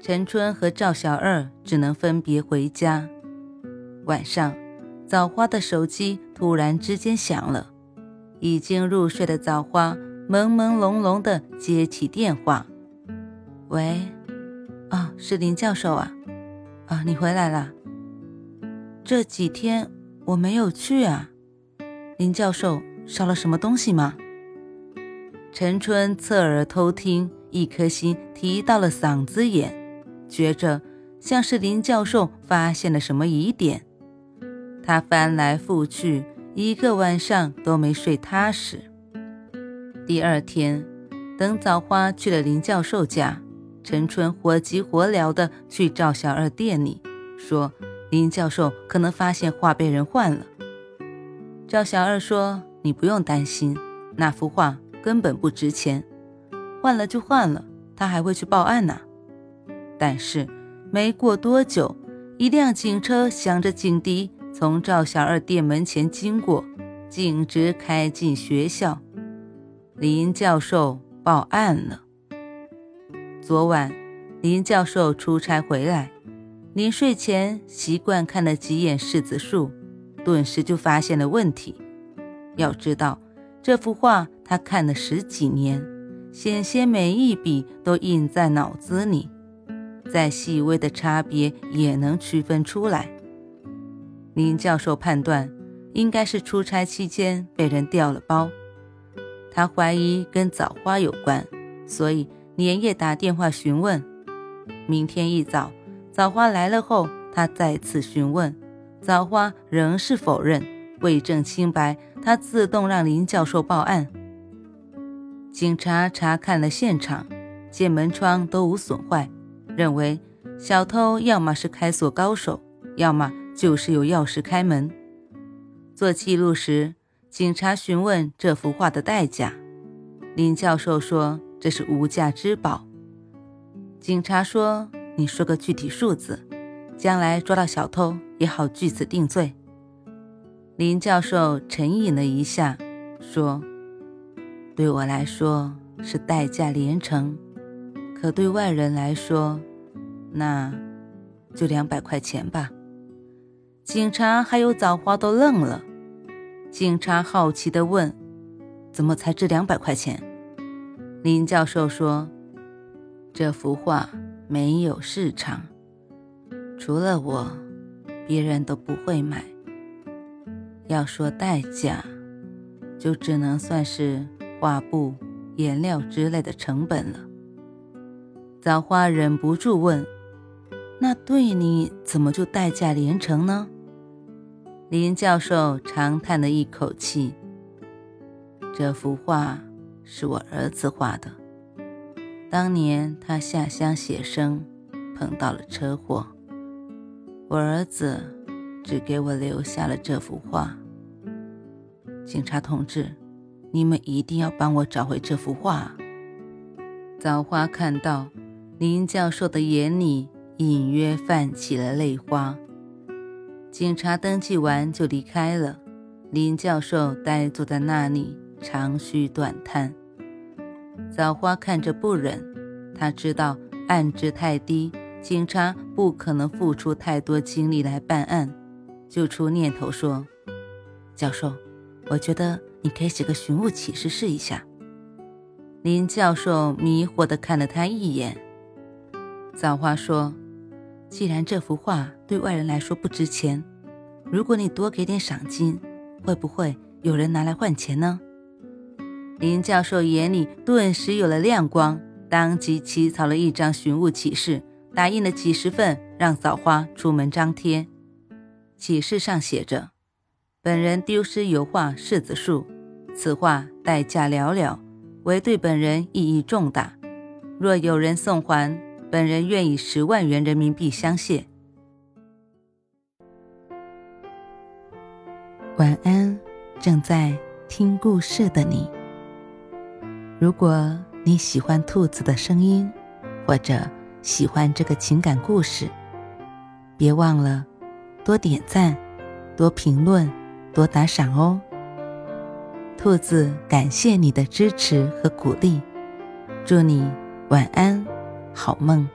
陈春和赵小二只能分别回家。晚上，枣花的手机突然之间响了，已经入睡的枣花朦朦胧胧的接起电话：“喂，啊，是林教授啊，啊，你回来了。这几天我没有去啊，林教授少了什么东西吗？”陈春侧耳偷听，一颗心提到了嗓子眼。觉着像是林教授发现了什么疑点，他翻来覆去一个晚上都没睡踏实。第二天，等枣花去了林教授家，陈春火急火燎的去赵小二店里，说林教授可能发现画被人换了。赵小二说：“你不用担心，那幅画根本不值钱，换了就换了，他还会去报案呢。”但是，没过多久，一辆警车响着警笛，从赵小二店门前经过，径直开进学校。林教授报案了。昨晚，林教授出差回来，临睡前习惯看了几眼柿子树，顿时就发现了问题。要知道，这幅画他看了十几年，险些每一笔都印在脑子里。再细微的差别也能区分出来。林教授判断，应该是出差期间被人调了包。他怀疑跟枣花有关，所以连夜打电话询问。明天一早，枣花来了后，他再次询问，枣花仍是否认，为证清白，他自动让林教授报案。警察查看了现场，见门窗都无损坏。认为小偷要么是开锁高手，要么就是有钥匙开门。做记录时，警察询问这幅画的代价，林教授说这是无价之宝。警察说：“你说个具体数字，将来抓到小偷也好据此定罪。”林教授沉吟了一下，说：“对我来说是代价连城。”可对外人来说，那就两百块钱吧。警察还有枣花都愣了。警察好奇地问：“怎么才值两百块钱？”林教授说：“这幅画没有市场，除了我，别人都不会买。要说代价，就只能算是画布、颜料之类的成本了。”枣花忍不住问：“那对你怎么就代价连城呢？”林教授长叹了一口气：“这幅画是我儿子画的。当年他下乡写生，碰到了车祸，我儿子只给我留下了这幅画。警察同志，你们一定要帮我找回这幅画。”枣花看到。林教授的眼里隐约泛起了泪花。警察登记完就离开了，林教授呆坐在那里，长吁短叹。枣花看着不忍，他知道案值太低，警察不可能付出太多精力来办案，就出念头说：“教授，我觉得你可以写个寻物启事试一下。”林教授迷惑地看了他一眼。枣花说：“既然这幅画对外人来说不值钱，如果你多给点赏金，会不会有人拿来换钱呢？”林教授眼里顿时有了亮光，当即起草了一张寻物启事，打印了几十份，让枣花出门张贴。启事上写着：“本人丢失油画《柿子树》，此画代价寥寥，唯对本人意义重大。若有人送还。”本人愿以十万元人民币相谢。晚安，正在听故事的你。如果你喜欢兔子的声音，或者喜欢这个情感故事，别忘了多点赞、多评论、多打赏哦。兔子感谢你的支持和鼓励，祝你晚安，好梦。